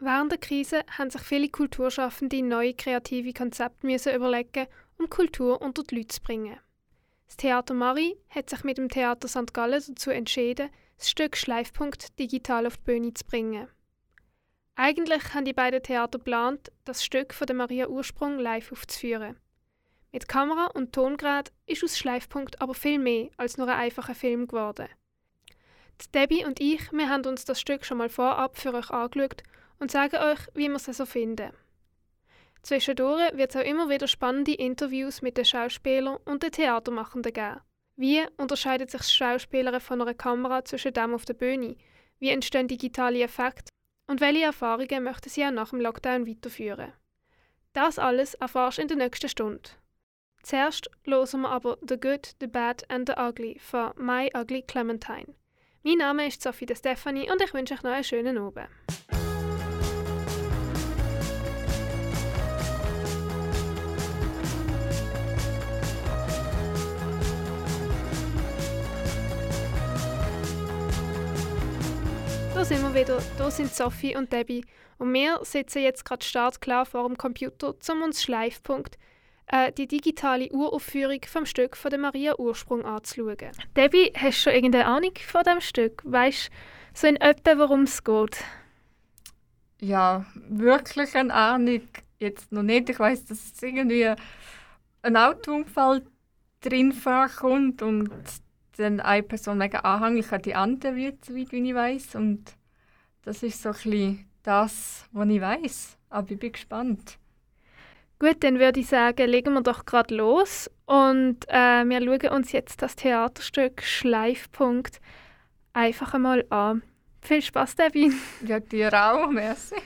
Während der Krise haben sich viele Kulturschaffende neue kreative Konzepte müssen überlegen, um Kultur unter die Leute zu bringen. Das Theater Marie hat sich mit dem Theater St. Gallen dazu entschieden, das Stück Schleifpunkt digital auf die Bühne zu bringen. Eigentlich haben die beiden Theater geplant, das Stück von der Maria Ursprung live aufzuführen. Mit Kamera und Tongerät ist aus Schleifpunkt aber viel mehr als nur ein einfacher Film geworden. Debbie und ich, wir haben uns das Stück schon mal vorab für euch angeschaut und sagen euch, wie wir es so finden. Zwischendurch wird es auch immer wieder spannende Interviews mit den Schauspielern und den Theatermachenden geben. Wie unterscheidet sich das Schauspielern von einer Kamera zwischen dem auf der Bühne? Wie entstehen digitale Effekte? Und welche Erfahrungen möchten Sie auch nach dem Lockdown weiterführen? Das alles erfährst du in der nächsten Stunde. Zuerst hören wir aber The Good, The Bad and The Ugly von My Ugly Clementine. Mein Name ist Sophie De Stefani und ich wünsche euch noch einen schönen Abend. Sind wir wieder. Da sind Sophie und Debbie. Und wir sitzen jetzt gerade startklar vor dem Computer, um uns Schleifpunkt, äh, die digitale Uraufführung vom Stück von der Maria Ursprung anzuschauen. Debbie, hast du schon irgendeine Ahnung von dem Stück? Weißt du so in etwa, worum es geht? Ja, wirklich eine Ahnung jetzt noch nicht. Ich weiß, dass es irgendwie ein Autounfall drin vorkommt und dann eine Person mega anhänglich an die andere wird, soweit wie ich weiß. Und das ist so ein bisschen das, was ich weiß. Aber ich bin gespannt. Gut, dann würde ich sagen, legen wir doch gerade los und äh, wir schauen uns jetzt das Theaterstück Schleifpunkt einfach einmal an. Viel Spaß, Debbie. Ja, dir auch, merci.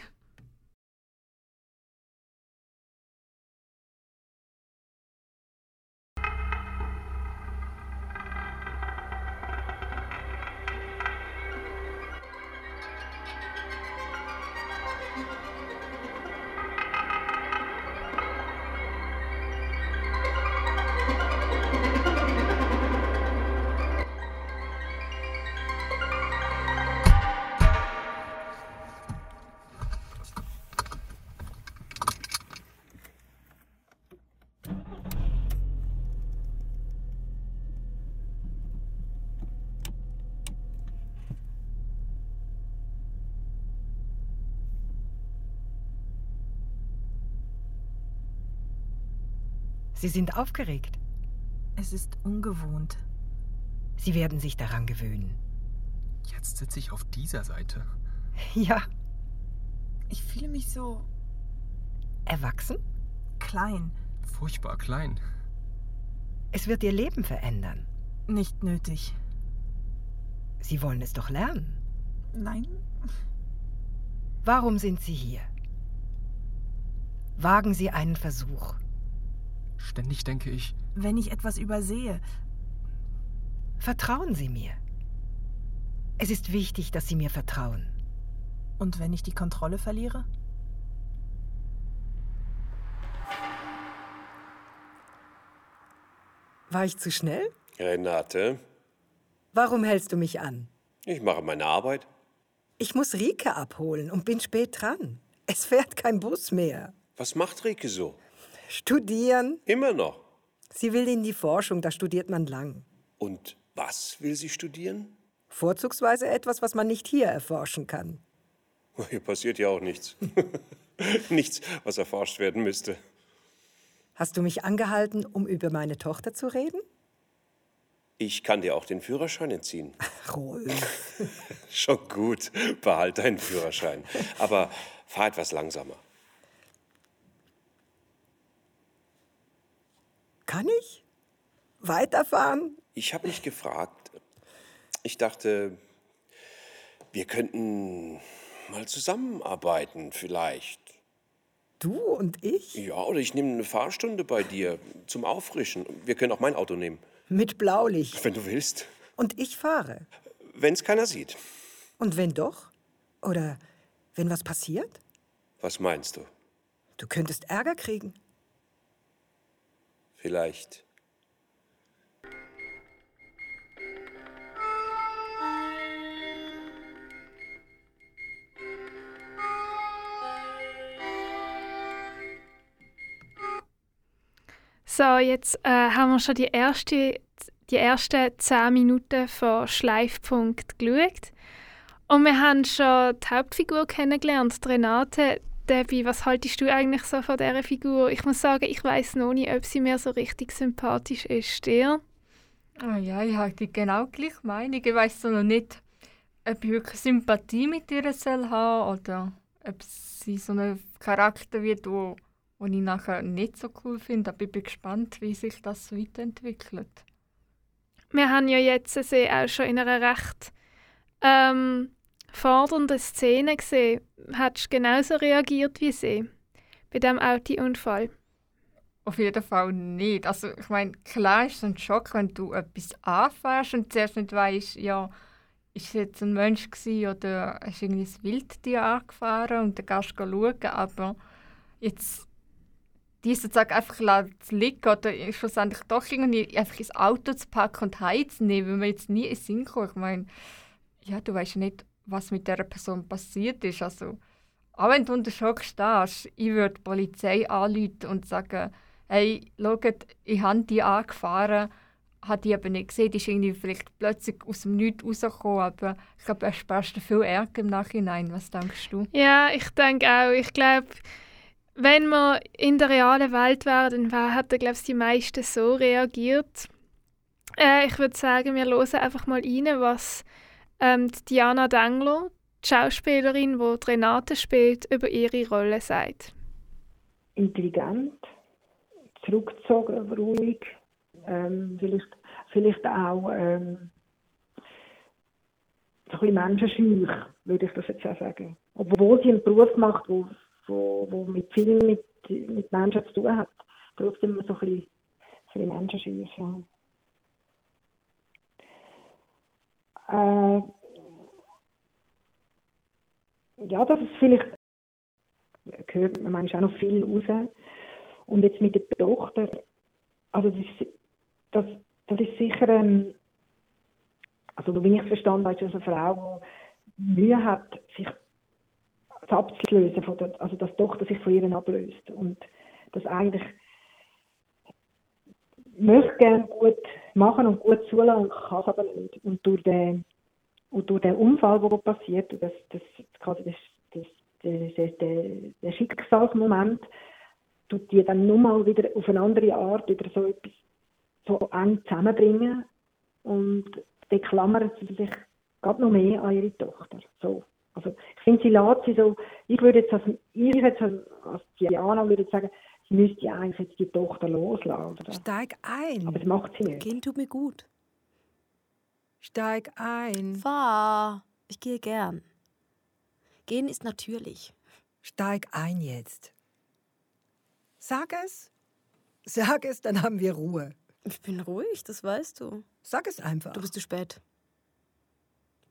Sie sind aufgeregt. Es ist ungewohnt. Sie werden sich daran gewöhnen. Jetzt sitze ich auf dieser Seite. Ja. Ich fühle mich so Erwachsen? klein. Furchtbar klein. Es wird Ihr Leben verändern. Nicht nötig. Sie wollen es doch lernen. Nein? Warum sind Sie hier? Wagen Sie einen Versuch. Ständig denke ich, Wenn ich etwas übersehe, Vertrauen Sie mir. Es ist wichtig, dass Sie mir vertrauen. und wenn ich die Kontrolle verliere? War ich zu schnell? Renate, Warum hältst du mich an? ich mache meine Arbeit. Ich muss Rike abholen und bin spät dran. Es fährt kein Bus mehr. Was macht Rike so? Studieren? Immer noch. Sie will in die Forschung, da studiert man lang. Und was will sie studieren? Vorzugsweise etwas, was man nicht hier erforschen kann. Hier passiert ja auch nichts. nichts, was erforscht werden müsste. Hast du mich angehalten, um über meine Tochter zu reden? Ich kann dir auch den Führerschein entziehen. Rolf. Schon gut, behalt deinen Führerschein. Aber fahr etwas langsamer. Kann ich? Weiterfahren? Ich habe mich gefragt. Ich dachte, wir könnten mal zusammenarbeiten vielleicht. Du und ich? Ja, oder ich nehme eine Fahrstunde bei dir zum Auffrischen. Wir können auch mein Auto nehmen, Mit Blaulicht. wenn du willst. Und ich fahre. Wenn es keiner sieht. Und wenn doch? Oder wenn was passiert? Was meinst du? Du könntest Ärger kriegen vielleicht. So, jetzt äh, haben wir schon die, erste, die ersten 10 Minuten von Schleifpunkt geschaut. Und wir haben schon die Hauptfigur kennengelernt, Renate. Debbie, was haltest du eigentlich so von dieser Figur? Ich muss sagen, ich weiß noch nicht, ob sie mir so richtig sympathisch ist. Dir? Ah ja, ich habe die genau gleiche Meinung. Ich weiß noch nicht, ob ich wirklich Sympathie mit ihr soll haben oder ob sie so ein Charakter wird, wo, wo ich nachher nicht so cool finde. Aber ich bin gespannt, wie sich das weiterentwickelt. Wir haben ja jetzt sie auch schon in einer recht ähm, fordernden Szene gesehen. Hättest du genauso reagiert wie sie bei diesem Autounfall? Auf jeden Fall nicht. Also ich meine, klar ist es ein Schock, wenn du etwas anfährst und zuerst nicht weißt, ja, ist es jetzt ein Mensch gewesen oder ist irgendwie ein Wildtier angefahren und dann gehst du schauen, aber jetzt die sozusagen einfach liegen oder schlussendlich doch irgendwie einfach ins Auto zu packen und heimzunehmen, wenn man jetzt nie in Sinn kommt. Ich meine, ja, du weißt nicht, was mit der Person passiert ist. Also, auch wenn du unter Schock stehst, ich würde die Polizei anrufen und sagen, hey, schaut, ich habe die angefahren, habe die aber nicht gesehen, die ist irgendwie vielleicht plötzlich aus dem Nichts rausgekommen, aber ich glaube, er sparst viel Ärger im Nachhinein. Was denkst du? Ja, ich denke auch. Ich glaube, wenn wir in der realen Welt wären, dann hätten, glaube ich, die meisten so reagiert. Äh, ich würde sagen, wir hören einfach mal rein, was ähm, Diana Dengler, die Schauspielerin, die, die Renate spielt, über ihre Rolle sagt. Intelligent, zurückgezogen, ruhig, ähm, vielleicht, vielleicht auch ähm, so ein bisschen menschenscheu, würde ich das jetzt auch sagen. Obwohl sie einen Beruf macht, wo, wo, wo mit viel mit, mit Menschen zu tun hat, trotzdem so ein bisschen, ein bisschen menschenscheu. Ja. Äh, ja, das ist vielleicht, gehört man manchmal auch noch viel raus. Und jetzt mit der Tochter, also das ist, das, das ist sicher, ähm, also wie ich verstanden das eine Frau, die Mühe hat, sich abzulösen, von der, also dass die Tochter sich von ihr ablöst. Und das eigentlich möchte gerne gut machen und gut zulassen und kann es aber nicht. Und durch den, und durch den Unfall, der passiert, das, das, quasi das, das, das, der, der Schicksalsmoment, tut die dann nur mal wieder auf eine andere Art über so etwas so eng zusammenbringen und dann klammert sie sich gerade noch mehr an ihre Tochter. So. Also ich finde, sie lässt sie so, ich würde jetzt als, ich jetzt als Diana würde sagen, müsste eigentlich jetzt die Tochter loslassen. Oder? Steig ein. Aber das macht sie nicht. Gehen tut mir gut. Steig ein. Fahr. Ich gehe gern. Gehen ist natürlich. Steig ein jetzt. Sag es. Sag es, dann haben wir Ruhe. Ich bin ruhig, das weißt du. Sag es einfach. Du bist zu spät.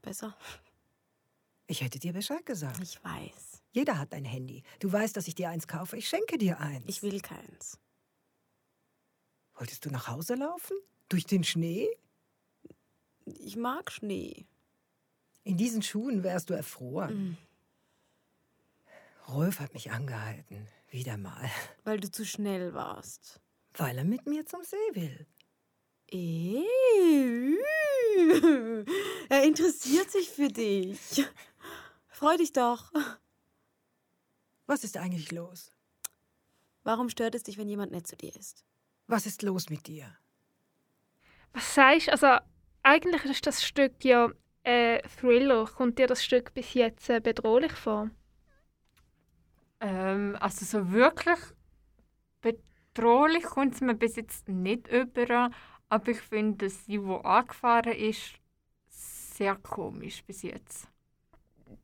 Besser. Ich hätte dir Bescheid gesagt. Ich weiß. Jeder hat ein Handy. Du weißt, dass ich dir eins kaufe. Ich schenke dir eins. Ich will keins. Wolltest du nach Hause laufen? Durch den Schnee? Ich mag Schnee. In diesen Schuhen wärst du erfroren. Mhm. Rolf hat mich angehalten. Wieder mal. Weil du zu schnell warst. Weil er mit mir zum See will. Er interessiert sich für dich. Freu dich doch. Was ist eigentlich los? Warum stört es dich, wenn jemand nett zu dir ist? Was ist los mit dir? Was sagst du? Also, eigentlich ist das Stück ja äh, Thriller. Kommt dir das Stück bis jetzt äh, bedrohlich vor? Ähm, also so wirklich bedrohlich kommt es mir bis jetzt nicht über, aber ich finde, dass sie, die angefahren ist, sehr komisch bis jetzt.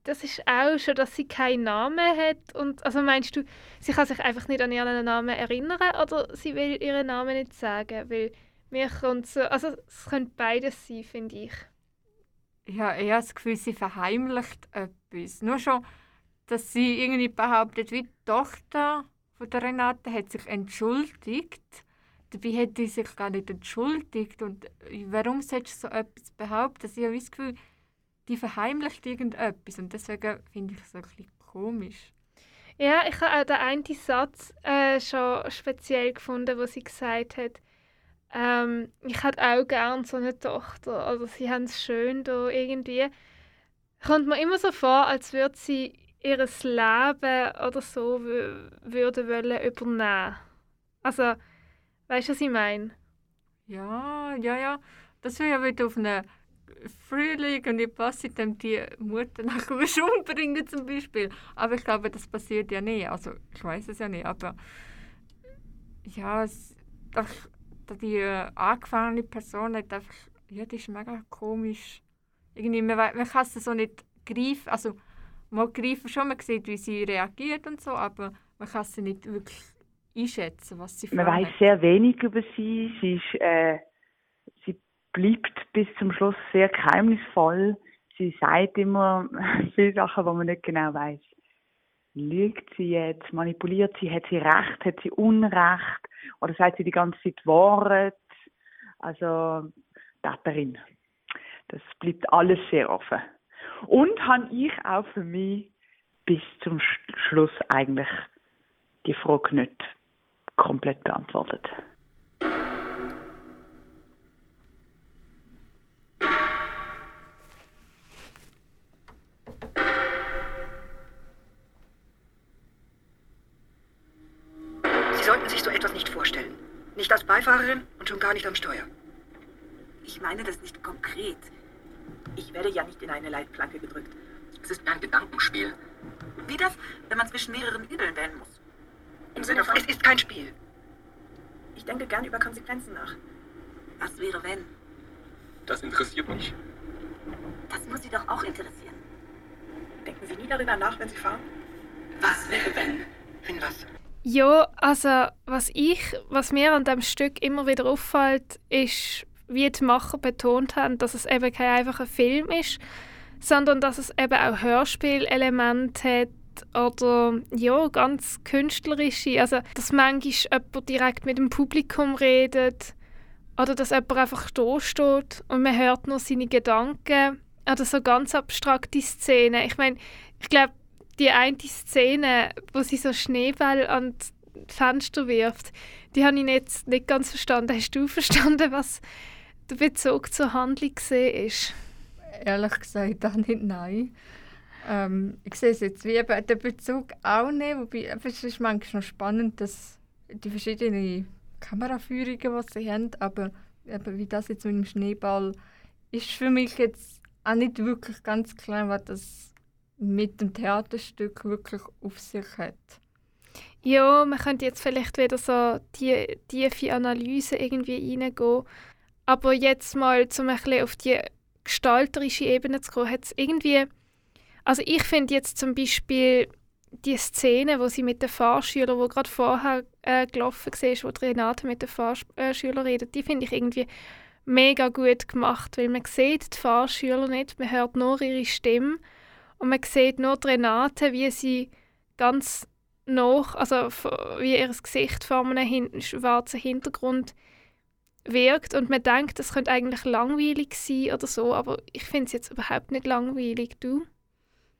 Das ist auch schon, dass sie keinen Namen hat. Und, also meinst du, sie kann sich einfach nicht an ihren Namen erinnern oder sie will ihren Namen nicht sagen? Weil mir kommt so, also es könnte beides sein, finde ich. Ich habe das Gefühl, sie verheimlicht etwas. Nur schon, dass sie irgendwie behauptet, wie die Tochter von der Renate hat sich entschuldigt. Dabei hat sie sich gar nicht entschuldigt. Und warum sollst du so etwas behaupten? Also ich habe das Gefühl, die verheimlicht irgendetwas. Und deswegen finde ich es ein bisschen komisch. Ja, ich habe auch den einen Satz äh, schon speziell gefunden, wo sie gesagt hat, ähm, ich hätte auch gerne so eine Tochter. Also sie haben es schön da irgendwie. Kommt mir immer so vor, als würde sie ihr Leben oder so würde wollen übernehmen. Also, weißt du, was ich meine? Ja, ja, ja. Das wäre ja wieder auf eine Frühling und ich passe dann die Mutter nach Hause umbringen zum Beispiel. Aber ich glaube, das passiert ja nicht. Also ich weiß es ja nicht, aber ja, es, doch, die äh, angefahrene Person hat einfach, ja, die ist mega komisch. Irgendwie, man, man kann es so nicht greifen, also man greifen schon, man sieht, wie sie reagiert und so, aber man kann sie nicht wirklich einschätzen, was sie Man weiß sehr wenig über sie. Sie ist äh, bleibt bis zum Schluss sehr geheimnisvoll. Sie sagt immer viele Sachen, wo man nicht genau weiß. Lügt sie jetzt, manipuliert sie, hat sie Recht, hat sie Unrecht oder sagt sie die ganze Zeit Wahrheit? Also, Täterin. Das bleibt alles sehr offen. Und habe ich auch für mich bis zum Schluss eigentlich die Frage nicht komplett beantwortet. Beifahrerin und schon gar nicht am Steuer. Ich meine das nicht konkret. Ich werde ja nicht in eine Leitplanke gedrückt. Es ist ein Gedankenspiel. Wie das, wenn man zwischen mehreren Übeln wählen muss? Im Sinne von... Es ist kein Spiel. Ich denke gern über Konsequenzen nach. Was wäre, wenn? Das interessiert mich. Das muss Sie doch auch interessieren. Denken Sie nie darüber nach, wenn Sie fahren? Was wäre, wenn? Wenn was? Ja, also was ich, was mir an dem Stück immer wieder auffällt, ist, wie die Macher betont haben, dass es eben kein einfacher Film ist, sondern dass es eben auch Hörspielelemente hat oder ja, ganz künstlerische, also dass manchmal jemand direkt mit dem Publikum redet oder dass jemand einfach da steht und man hört nur seine Gedanken oder so ganz abstrakte Szenen. Ich meine, ich glaube, die eine Szene, wo sie so Schneeball an das Fenster wirft, die habe ich nicht, nicht ganz verstanden. Hast du verstanden, was der Bezug zur Handlung ist? Ehrlich gesagt auch nicht, nein. Ähm, ich sehe es jetzt wie eben den Bezug auch nicht, wobei es ist manchmal noch spannend, dass die verschiedenen Kameraführungen, die sie haben, aber eben wie das jetzt mit dem Schneeball, ist für mich jetzt auch nicht wirklich ganz klar, was das mit dem Theaterstück wirklich auf sich hat. Ja, man könnte jetzt vielleicht wieder so die tiefe Analyse irgendwie reingehen. Aber jetzt mal, um ein auf die gestalterische Ebene zu kommen, hat es irgendwie... Also ich finde jetzt zum Beispiel die Szene, wo sie mit den Fahrschülern, wo gerade vorher äh, gelaufen war, wo Renate mit den Fahrschülern redet, die finde ich irgendwie mega gut gemacht, weil man sieht die Fahrschüler nicht, man hört nur ihre Stimme und man sieht nur Renate, wie sie ganz noch, also wie ihr Gesicht vor einem hin schwarzen Hintergrund wirkt und man denkt, das könnte eigentlich langweilig sein oder so, aber ich finde es jetzt überhaupt nicht langweilig. Du?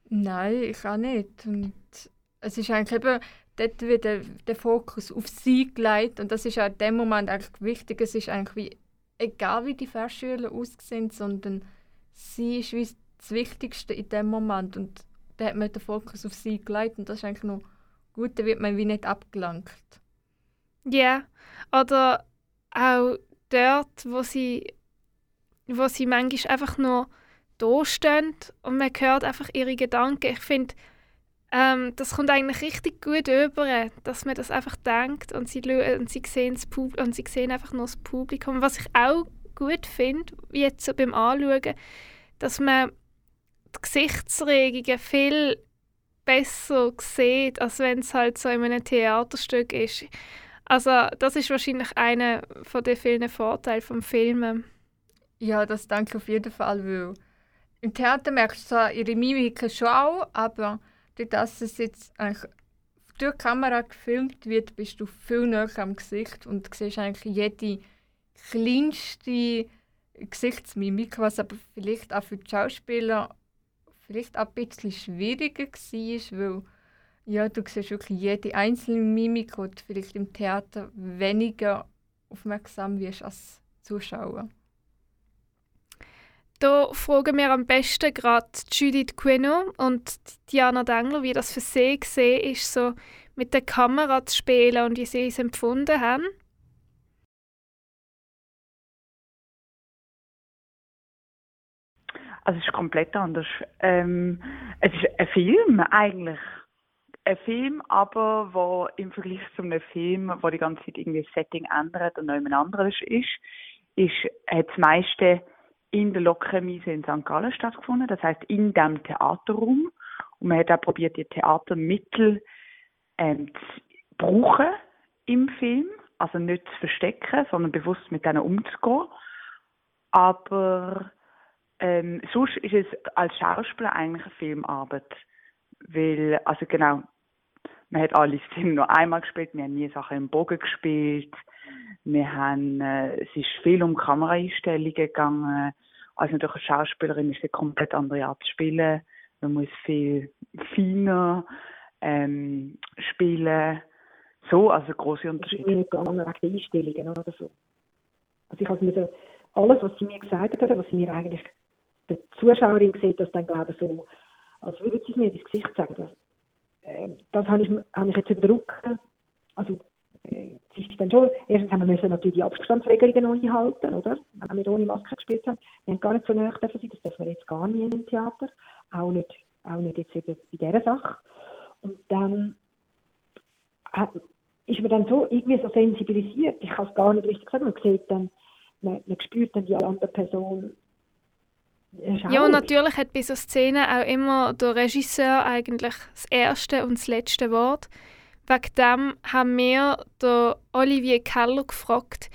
Nein, ich auch nicht. Und es ist eigentlich eben, dort wird der, Fokus auf sie gelegt und das ist auch in dem Moment eigentlich wichtig. Es ist eigentlich wie, egal wie die Verschüler aussehen, sondern sie ist wie das Wichtigste in dem Moment. Und da hat man den Fokus auf sie gelegt und das ist eigentlich noch gut, da wird man wie nicht abgelangt. Ja, yeah. oder auch dort, wo sie, wo sie manchmal einfach nur da stehen und man hört einfach ihre Gedanken. Ich finde, ähm, das kommt eigentlich richtig gut über, dass man das einfach denkt und sie, und sie, sehen, das Pub und sie sehen einfach nur das Publikum. Was ich auch gut finde, jetzt so beim Anschauen, dass man die Gesichtsregungen viel besser sieht, als wenn es halt so in einem Theaterstück ist. Also das ist wahrscheinlich einer von den vielen Vorteilen vom Filmen. Ja, das denke ich auf jeden Fall, weil im Theater merkst du ihre Mimik schon auch, aber durch das es jetzt eigentlich durch die Kamera gefilmt wird, bist du viel näher am Gesicht und siehst eigentlich jede kleinste Gesichtsmimik, was aber vielleicht auch für die Schauspieler vielleicht auch ein bisschen schwieriger war, weil Ja, du siehst wirklich jede einzelne Mimik, du vielleicht im Theater weniger aufmerksam wirst als Zuschauer. Da fragen wir am besten gerade Judith Quino und Diana Dengler, wie das für sie gesehen ist, so mit der Kamera zu spielen und wie sie es empfunden haben. Also es ist komplett anders. Ähm, es ist ein Film eigentlich. Ein Film, aber wo im Vergleich zu einem Film, wo die ganze Zeit irgendwie das Setting ändert und noch jemand anderes ist, ist, hat das meiste in der Lokremise in St. Gallen stattgefunden, das heißt in dem Theaterraum. Und man hat auch probiert, die Theatermittel ähm, zu brauchen im Film, also nicht zu verstecken, sondern bewusst mit denen umzugehen. Aber ähm, sonst ist es als Schauspieler eigentlich eine Filmarbeit, weil, also genau, man hat alle Szenen nur einmal gespielt, wir haben nie Sachen im Bogen gespielt, wir haben, äh, es ist viel um Kameraeinstellungen gegangen, also natürlich als Schauspielerin ist eine komplett andere Art zu spielen, man muss viel feiner ähm, spielen, so, also große Unterschiede. Ist nicht gegangen wegen Einstellungen oder so. Also ich habe alles, was sie mir gesagt hat, was sie mir eigentlich der Zuschauerin sieht, das dann glaube ich so, als würde sie es mir ins Gesicht sagen. Das, äh, das habe ich, habe ich jetzt überdrückt. Also äh, ist dann schon, erstens haben wir müssen natürlich die Abstandsregelungen noch einhalten, oder? Wenn wir ohne Maske gespielt haben. Wir haben gar nicht so nah dürfen sein, das dürfen wir jetzt gar nicht im Theater. Auch nicht, auch nicht jetzt eben bei dieser Sache. Und dann hat, ist man dann so irgendwie so sensibilisiert. Ich kann es gar nicht richtig gesagt. Man sieht dann, man, man spürt dann die andere Person ja, und natürlich hat bei so Szenen auch immer der Regisseur eigentlich das erste und das letzte Wort. Wegen dem haben wir den Olivier Keller gefragt,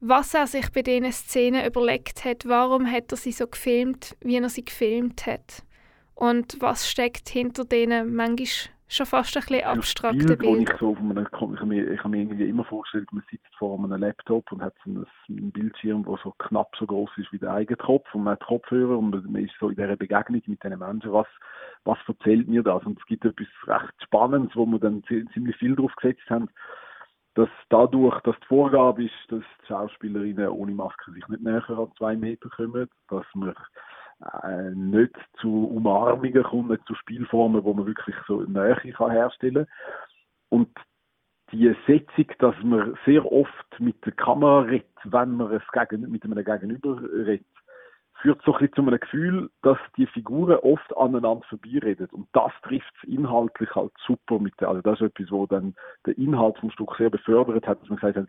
was er sich bei diesen Szenen überlegt hat, warum hat er sie so gefilmt, wie er sie gefilmt hat? Und was steckt hinter denen? Manchmal schon fast ein bisschen abstrakte Bild. Ich, so auf einem, ich, habe mir, ich habe mir irgendwie immer vorgestellt, man sitzt vor einem Laptop und hat so einen, einen Bildschirm, der so knapp so groß ist wie der eigene Kopf und man hat Kopfhörer und man ist so in dieser Begegnung mit diesen Menschen, was, was erzählt mir das? Und es gibt etwas recht Spannendes, wo wir dann ziemlich viel drauf gesetzt haben, dass dadurch, dass die Vorgabe ist, dass die Schauspielerinnen ohne Maske sich nicht näher an zwei Meter kommen, dass man äh, nicht zu Umarmungen kommt, nicht zu Spielformen, wo man wirklich so Nähe kann herstellen Und die Setzung, dass man sehr oft mit der Kamera redet, wenn man es gegen, mit einem Gegenüber redet, führt so ein bisschen zu einem Gefühl, dass die Figuren oft aneinander vorbeireden. Und das trifft es inhaltlich halt super mit also das ist etwas, wo dann der Inhalt vom Stück sehr befördert hat, dass man gesagt hat,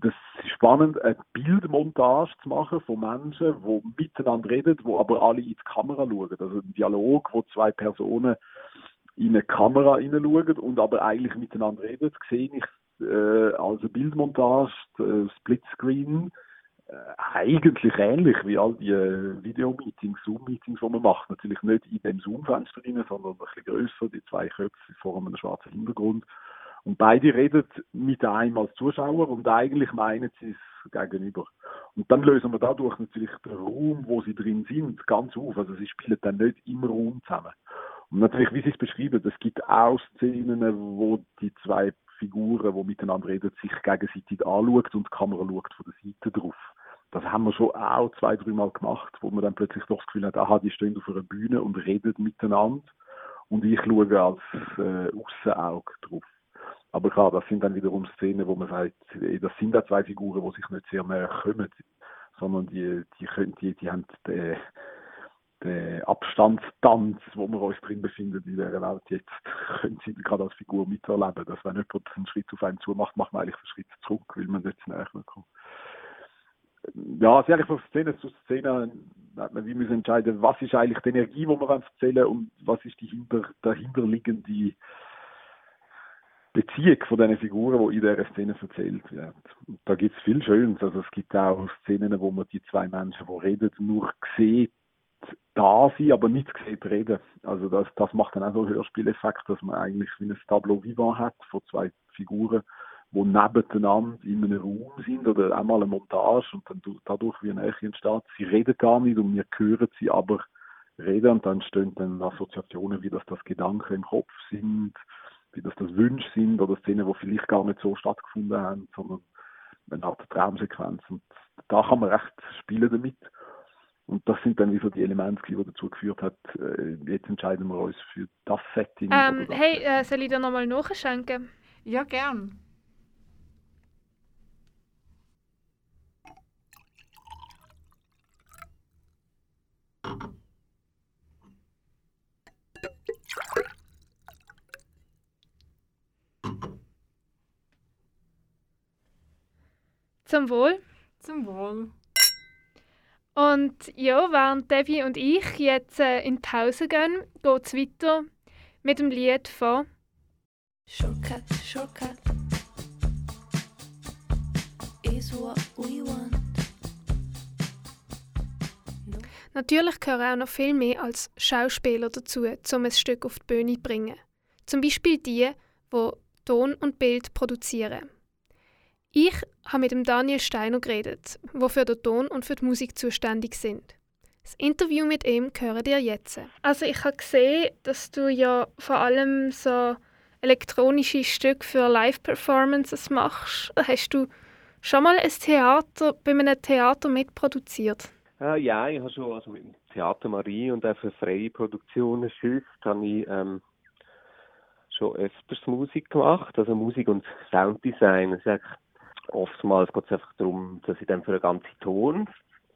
das ist spannend, eine Bildmontage zu machen von Menschen, die miteinander reden, die aber alle in die Kamera schauen. Also ein Dialog, wo zwei Personen in eine Kamera hineinschauen und aber eigentlich miteinander reden, sehe ich äh, als eine Bildmontage, äh, Splitscreen, äh, eigentlich ähnlich wie all die äh, Videomeetings, Zoom-Meetings, die man macht. Natürlich nicht in dem Zoom-Fenster sondern ein bisschen grösser, die zwei Köpfe vor einem schwarzen Hintergrund. Und beide reden mit einem als Zuschauer und eigentlich meinen sie es gegenüber. Und dann lösen wir dadurch natürlich den Raum, wo sie drin sind, ganz auf. Also sie spielen dann nicht im Raum zusammen. Und natürlich, wie Sie es beschreiben, es gibt auch Szenen, wo die zwei Figuren, die miteinander reden, sich gegenseitig anschaut und die Kamera schaut von der Seite drauf. Das haben wir schon auch zwei, dreimal gemacht, wo man dann plötzlich doch das Gefühl hat, aha, die stehen auf einer Bühne und reden miteinander und ich schaue als äh, Aussenauge drauf. Aber klar, das sind dann wiederum Szenen, wo man sagt, das sind da zwei Figuren, die sich nicht sehr näher kommen, sondern die, die, können, die, die haben den, den Abstandstanz, wo wir uns drin befinden in dieser Welt jetzt, können sie gerade als Figur miterleben. Dass wenn jemand einen Schritt auf einen zumacht, macht man eigentlich einen Schritt zurück, weil man nicht näher kommt. Ja, sehr von Szene zu Szene wie müssen entscheiden, was ist eigentlich die Energie, die wir erzählen und was ist die hinter, dahinterliegende Beziehung von diesen Figuren, die in dieser Szene erzählt werden. Und da gibt es viel Schönes. Also es gibt auch Szenen, wo man die zwei Menschen, die reden, nur sieht, da sind, aber nicht sieht reden. Also das, das macht dann auch so einen Hörspieleffekt, dass man eigentlich wie ein Tableau vivant hat von zwei Figuren, die nebeneinander in einem Raum sind oder einmal eine Montage und dann dadurch wie ein Nähe entsteht. Sie reden gar nicht und wir hören sie aber reden und dann stehen dann Assoziationen, wie dass das Gedanken im Kopf sind wie das das Wünsche sind oder Szenen, die vielleicht gar nicht so stattgefunden haben, sondern eine Art Traumsequenz. Und da kann man recht spielen damit. Und das sind dann wie so die Elemente, die dazu geführt hat, äh, jetzt entscheiden wir uns für das Setting. Ähm, das hey, äh, soll ich dir nochmal nachschenken? Ja, gern. Zum Wohl. Zum Wohl. Und ja, während Debbie und ich jetzt äh, in die Pause gehen, geht es weiter mit dem Lied von Shortcut, shortcut is what we want. Natürlich gehören auch noch viel mehr als Schauspieler dazu, um ein Stück auf die Bühne zu bringen. Zum Beispiel die, die Ton und Bild produzieren. Ich habe mit dem Daniel Steiner geredet, der für den Ton und für die Musik zuständig sind. Das Interview mit ihm hören ihr jetzt. Also ich habe gesehen, dass du ja vor allem so elektronische Stücke für Live-Performances machst. Hast du schon mal ein Theater bei einem Theater mitproduziert? Äh, ja, ich habe schon also mit dem Theater Marie und auch für freie Produktionen sonst habe ich ähm, schon öfters Musik gemacht, also Musik und Sounddesign. Das ist eigentlich oftmals geht es einfach darum, dass ich dann für den ganzen Ton,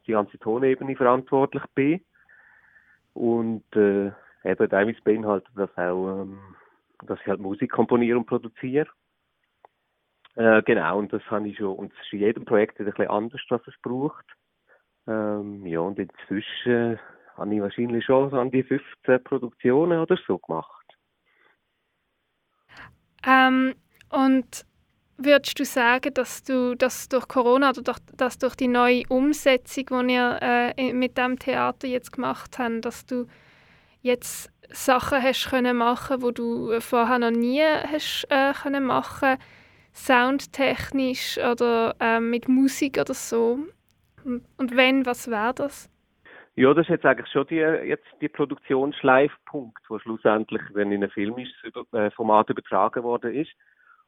die ganze Tonebene verantwortlich bin. Und äh, eben teilweise beinhaltet das auch, ähm, dass ich halt Musik komponiere und produziere. Äh, genau, und das habe ich schon, und es ist in jedem Projekt ein bisschen anders, was es braucht. Ähm, ja, und inzwischen habe ich wahrscheinlich schon so an die 15 Produktionen oder so gemacht. Ähm, und würdest du sagen, dass du das durch Corona oder durch, dass durch die neue Umsetzung, die ihr äh, mit dem Theater jetzt gemacht habt, dass du jetzt Sachen hast können machen, wo du vorher noch nie hast äh, können machen, soundtechnisch oder äh, mit Musik oder so? Und wenn, was wäre das? Ja, das ist jetzt eigentlich schon die, jetzt die Produktionsschleifpunkt, wo schlussendlich, wenn in einem Film ist, äh, Format übertragen worden ist.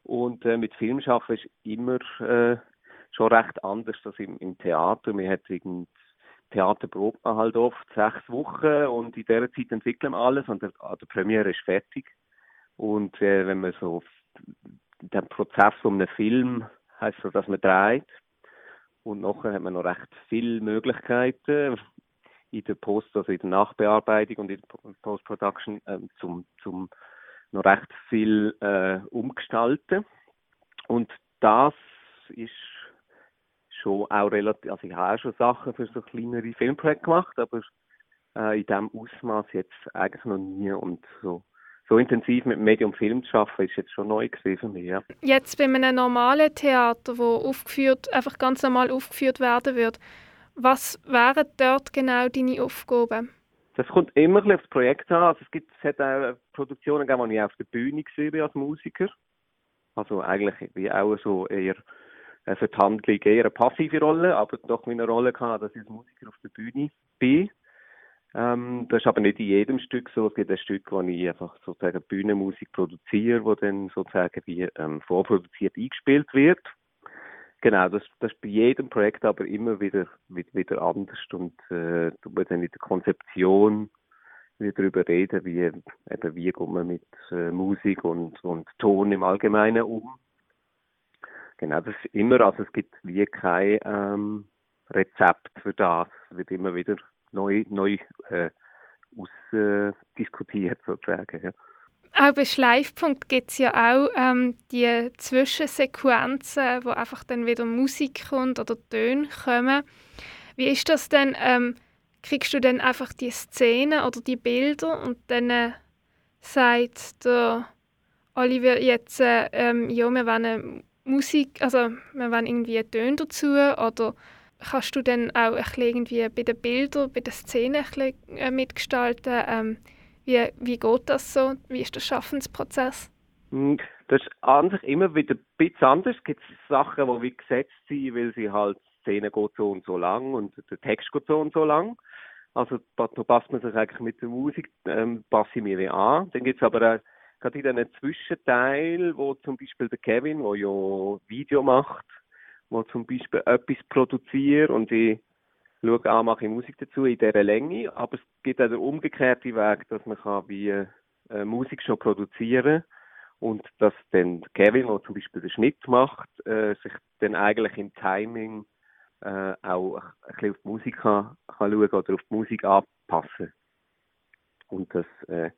Und äh, mit Film arbeiten ist immer äh, schon recht anders als im, im Theater. Man hat irgend Theater probt man halt oft sechs Wochen und in dieser Zeit entwickeln wir alles und der, der Premiere ist fertig. Und äh, wenn man so den Prozess von einem Film heißt so, dass man dreht und nachher hat man noch recht viele Möglichkeiten in der Post, also in der Nachbearbeitung und in der Post-Production äh, zum, zum noch recht viel äh, umgestalten. Und das ist schon auch relativ, also ich habe auch schon Sachen für so kleinere Filmprojekte gemacht, aber äh, in diesem Ausmaß jetzt eigentlich noch nie und so so intensiv mit Medium Film zu arbeiten, ist jetzt schon neu für mich. Ja. Jetzt bei einem normalen Theater, wo aufgeführt, einfach ganz normal aufgeführt werden wird, was wären dort genau deine Aufgaben? Das kommt immer ein aufs Projekt an. Also es, gibt, es hat auch Produktionen gegeben, wo ich auf der Bühne war als Musiker. Also eigentlich wie auch so eher äh, für die Handlung eher eine passive Rolle, aber doch eine Rolle kann, dass ich als Musiker auf der Bühne bin. Ähm, das ist aber nicht in jedem Stück so. Es gibt ein Stück, wo ich einfach sozusagen Bühnenmusik produziere, wo dann sozusagen wie ähm, vorproduziert eingespielt wird. Genau, das, das ist bei jedem Projekt aber immer wieder, wieder, wieder anders und äh, du musst dann in der Konzeption wieder darüber reden, wie, eben, wie geht man mit äh, Musik und, und Ton im Allgemeinen um. Genau, das ist immer, also es gibt wie kein ähm, Rezept für das, es wird immer wieder neu, neu äh, ausdiskutiert sozusagen. Ja. Auch bei Schleifpunkt gibt es ja auch ähm, die Zwischensequenzen, wo einfach dann wieder Musik kommt oder Töne kommen. Wie ist das denn? Ähm, kriegst du dann einfach die Szenen oder die Bilder und dann äh, sagt der Oliver jetzt, äh, ähm, ja, wir wollen Musik, also wir wollen irgendwie Töne dazu oder kannst du dann auch ein irgendwie bei den Bildern, bei den Szenen ein äh, mitgestalten? Ähm, wie, wie geht das so? Wie ist der Schaffensprozess? Hm, das ist an sich immer wieder ein bisschen anders. Es gibt Sachen, die wie gesetzt sind, weil sie halt, Szene geht so und so lang und der Text geht so und so lang. Also da passt man sich eigentlich mit der Musik, ähm, passe ich mir an. Dann gibt es aber auch gerade in diesen Zwischenteil, wo zum Beispiel der Kevin, der ja Video macht, wo zum Beispiel etwas produziert und ich schaue an, mache ich Musik dazu in dieser Länge, aber es gibt auch den umgekehrten Weg, dass man kann wie äh, Musik schon produzieren und dass dann Kevin, der zum Beispiel den Schnitt macht, äh, sich dann eigentlich im Timing äh, auch ein bisschen auf die Musik kann, kann schauen oder auf die Musik anpassen. Und das, äh,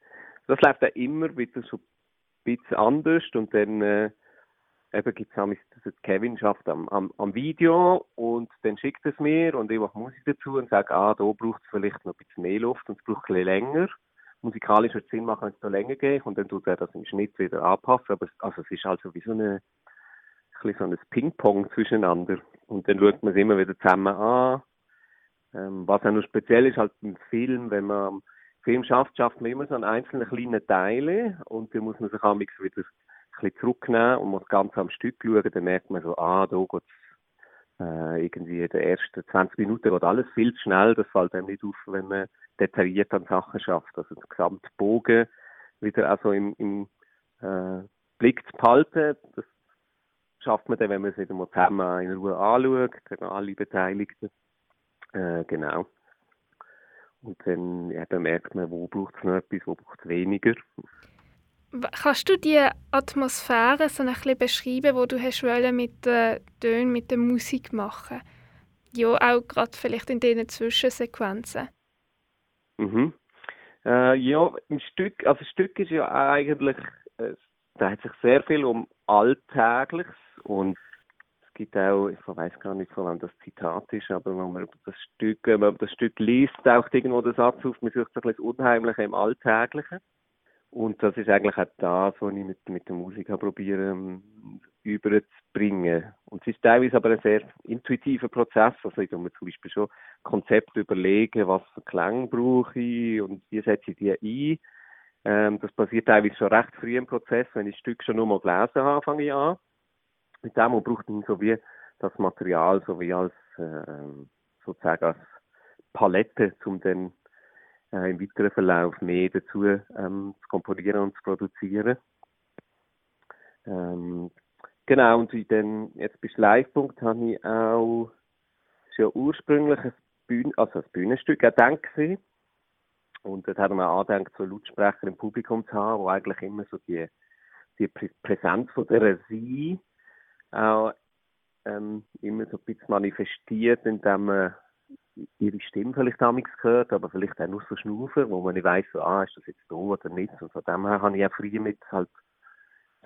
das läuft auch immer wieder so ein bisschen anders und dann äh, eben gibt es Kevin schafft am, am, am Video und dann schickt es mir und ich mache Musik dazu und sage, ah, da braucht es vielleicht noch ein bisschen mehr Luft und es braucht ein bisschen länger. Musikalisch wird es Sinn machen, wenn es noch länger geht und dann tut er das im Schnitt wieder anpassen. Aber es, also es ist also wie so eine ein so ein Ping-Pong zwischeneinander. Und dann schaut man es immer wieder zusammen an. Ähm, was auch noch speziell ist, halt im Film, wenn man Film schafft, schafft man immer so an einzelnen kleinen Teilen und dann muss man sich auch wieder bisschen zurücknehmen und muss ganz am Stück schauen, dann merkt man so, ah, da geht's äh, irgendwie in den ersten 20 Minuten geht alles viel zu schnell, das fällt einem nicht auf, wenn man detailliert an Sachen schafft. Also der gesamte Bogen wieder auch so im, im äh, Blick zu behalten, das schafft man dann, wenn man es wieder mal zusammen in Ruhe anschaut, gegen alle Beteiligten. Äh, genau. Und dann eben merkt man, wo braucht es noch etwas, wo braucht es weniger. Kannst du die Atmosphäre so ein bisschen beschreiben, wo du hast mit den Tönen, mit der Musik machen? Ja, auch gerade vielleicht in diesen Zwischensequenzen. Mhm. Äh, ja, ein Stück, also ein Stück ist ja eigentlich, äh, da hat sich sehr viel um Alltägliches und es gibt auch, ich weiß gar nicht, von wann das Zitat ist, aber wenn man das Stück, wenn man das Stück liest, taucht irgendwo der Satz auf, man sucht ein bisschen das Unheimliche im Alltäglichen. Und das ist eigentlich auch das, was ich mit, mit der Musik probiere, ähm, überzubringen. Und es ist teilweise aber ein sehr intuitiver Prozess. Also ich mir zum Beispiel schon Konzepte überlegen, was für Klang brauche ich und wie setze ich die ein. Ähm, das passiert teilweise schon recht früh im Prozess. Wenn ich das Stück schon nur mal gelesen habe, fange ich an. Mit dem und braucht man so wie das Material so wie als äh, sozusagen als Palette, um dann äh, im weiteren Verlauf mehr dazu ähm, zu komponieren und zu produzieren. Ähm, genau, und dann, jetzt bis Live-Punkt habe ich auch schon ursprünglich ein, Bühne, also ein Bühnenstück gedacht Und dort haben wir angedenkt, so Lautsprecher im Publikum zu haben, wo eigentlich immer so die, die Präsenz von der Regie auch ähm, immer so ein bisschen manifestiert, indem man ihre Stimme vielleicht damals gehört, aber vielleicht auch nur so Schnaufen, wo man nicht weiss, so, ah, ist das jetzt da oder nicht. Und von dem her habe ich auch früher mit halt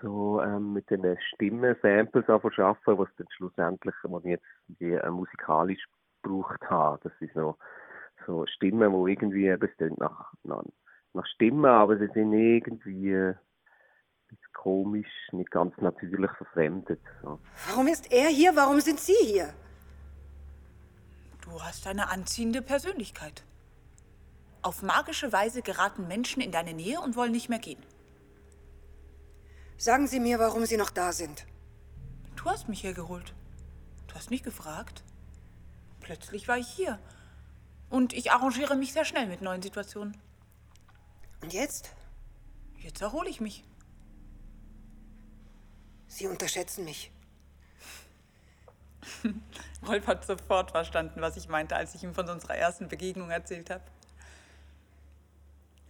so ähm, mit den Stimmen Samples arbeiten, was dann schlussendlich, was ich jetzt die, äh, musikalisch gebraucht habe. Das sind so, so Stimmen, wo irgendwie eben, nach, nach, nach Stimmen, aber sie sind irgendwie äh, komisch, nicht ganz natürlich verfremdet. So. Warum ist er hier? Warum sind Sie hier? Du hast eine anziehende Persönlichkeit. Auf magische Weise geraten Menschen in deine Nähe und wollen nicht mehr gehen. Sagen Sie mir, warum Sie noch da sind. Du hast mich hergeholt. Du hast mich gefragt. Plötzlich war ich hier. Und ich arrangiere mich sehr schnell mit neuen Situationen. Und jetzt? Jetzt erhole ich mich. Sie unterschätzen mich. Rolf hat sofort verstanden, was ich meinte, als ich ihm von unserer ersten Begegnung erzählt habe.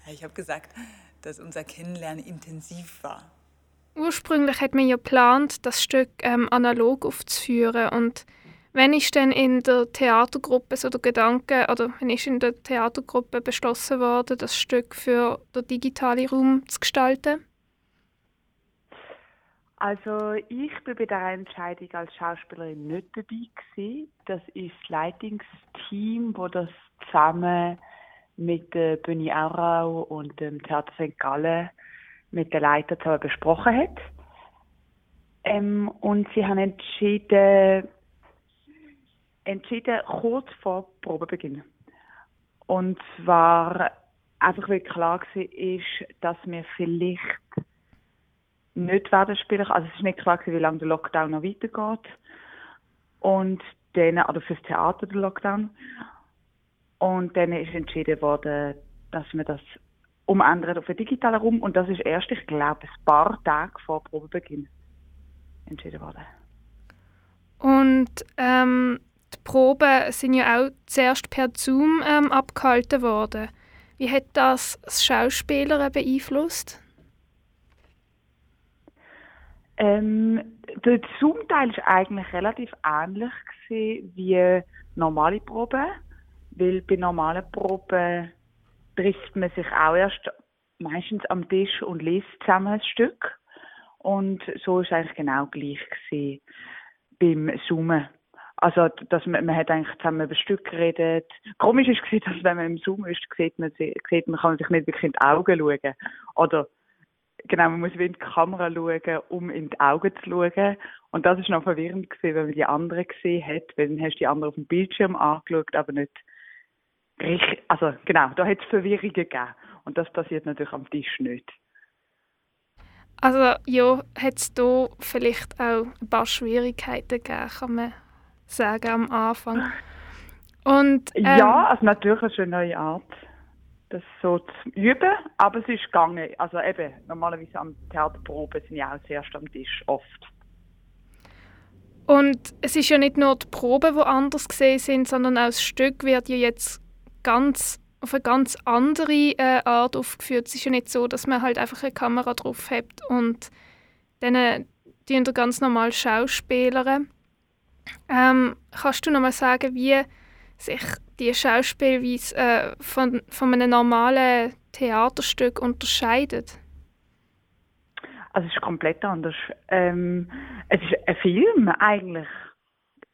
Ich habe gesagt, dass unser Kennenlernen intensiv war. Ursprünglich hat man ja geplant, das Stück ähm, analog aufzuführen und wenn ist denn in der Theatergruppe so der Gedanke oder wenn ist in der Theatergruppe beschlossen worden, das Stück für den digitalen Raum zu gestalten? Also ich bin bei der Entscheidung als Schauspielerin nicht dabei gewesen. Das ist das Leitungsteam, wo das zusammen mit der Bühne Aarau und dem Theater St. Gallen mit den Leitern zusammen besprochen hat. Ähm, und sie haben entschieden, entschieden kurz vor Probebeginn. Und zwar einfach, weil klar war, dass wir vielleicht nicht werden spielen. Also es ist nicht klar wie lange der Lockdown noch weitergeht. Und dann, oder fürs Theater der Lockdown. Und dann ist entschieden worden, dass wir das umändert auf den digitalen Raum und das ist erst, ich glaube, ein paar Tage vor Probebeginn entschieden worden. Und ähm, die Proben sind ja auch zuerst per Zoom ähm, abgehalten worden. Wie hat das das Schauspieler beeinflusst? Ähm, der Zoom-Teil war eigentlich relativ ähnlich gewesen wie normale Proben, weil bei normalen Proben trifft man sich auch erst meistens am Tisch und liest zusammen ein Stück. Und so ist es eigentlich genau gleich gewesen beim Zoomen. Also, dass man, man hat eigentlich zusammen über Stück geredet. Komisch ist gewesen, dass wenn man im Zoom ist, sieht man, sieht man kann sich nicht wirklich in die Augen schauen. Oder, genau, man muss wie in die Kamera schauen, um in die Augen zu schauen. Und das ist noch verwirrend gewesen, wenn man die anderen gesehen hat, weil dann hast du die anderen auf dem Bildschirm angeschaut, aber nicht richtig, also genau, da hat es Verwirrungen gegeben. Und das passiert natürlich am Tisch nicht. Also ja, hat es da vielleicht auch ein paar Schwierigkeiten gegeben, kann man sagen, am Anfang. Und, ähm, ja, also natürlich eine neue Art, das so zu üben, aber es ist gegangen. Also eben, normalerweise am Theaterproben sind ja auch zuerst am Tisch, oft. Und es ist ja nicht nur die Proben, die anders gesehen sind, sondern auch das Stück wird ja jetzt ganz auf eine ganz andere äh, Art aufgeführt. Es ist ja nicht so, dass man halt einfach eine Kamera drauf hat und dann äh, die ganz normal Schauspielern. Ähm, kannst du noch mal sagen, wie sich die Schauspielweise äh, von, von einem normalen Theaterstück unterscheidet? Also es ist komplett anders. Ähm, es ist ein Film eigentlich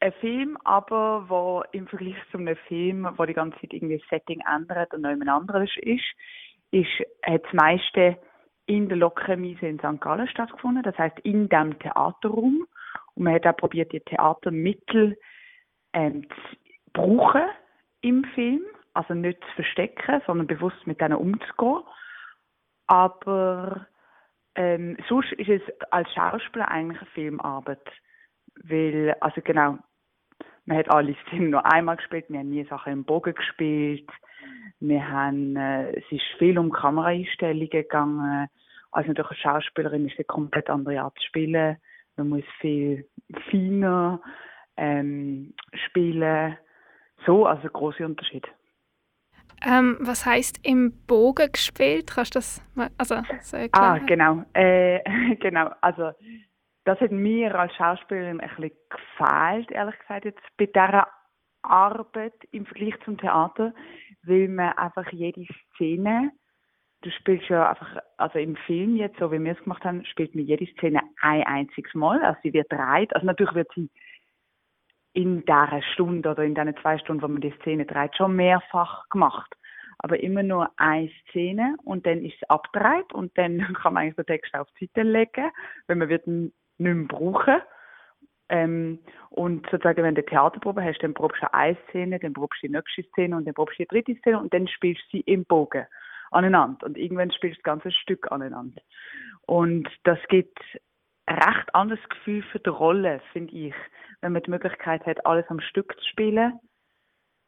ein Film, aber wo im Vergleich zu einem Film, wo die ganze Zeit irgendwie das Setting ändert und noch anderes ist, ist, hat das meiste in der Lokremise in St. Gallen stattgefunden, das heißt in dem Theaterraum. Und man hat auch probiert, die Theatermittel ähm, zu brauchen im Film, also nicht zu verstecken, sondern bewusst mit denen umzugehen. Aber ähm, sonst ist es als Schauspieler eigentlich eine Filmarbeit. Weil, also genau, man hat alle Szenen nur einmal gespielt, wir haben nie Sachen im Bogen gespielt. Wir haben, äh, es ist viel um Kameraeinstellungen gegangen. Also natürlich als Schauspielerin ist eine komplett andere Art zu spielen. Man muss viel feiner ähm, spielen. So, also ein grosser Unterschied. Ähm, was heißt im Bogen gespielt? Kannst du das mal, also so Ah, genau. Äh, genau. Also das hat mir als Schauspielerin ein bisschen gefehlt, ehrlich gesagt, jetzt bei dieser Arbeit im Vergleich zum Theater, weil man einfach jede Szene, du spielst ja einfach, also im Film jetzt, so wie wir es gemacht haben, spielt man jede Szene ein einziges Mal, also sie wird dreht, also natürlich wird sie in dieser Stunde oder in diesen zwei Stunden, wo man die Szene dreht, schon mehrfach gemacht. Aber immer nur eine Szene und dann ist es abgedreht und dann kann man eigentlich den Text auf die Seite legen, wenn man wird nicht mehr brauchen. Ähm, und sozusagen, wenn du Theaterprobe hast, dann probst du eine Szene, dann probst du die nächste Szene und dann probst du die dritte Szene und dann spielst du sie im Bogen aneinander. Und irgendwann spielst du das ganze Stück aneinander. Und das gibt recht anderes Gefühl für die Rolle, finde ich, wenn man die Möglichkeit hat, alles am Stück zu spielen.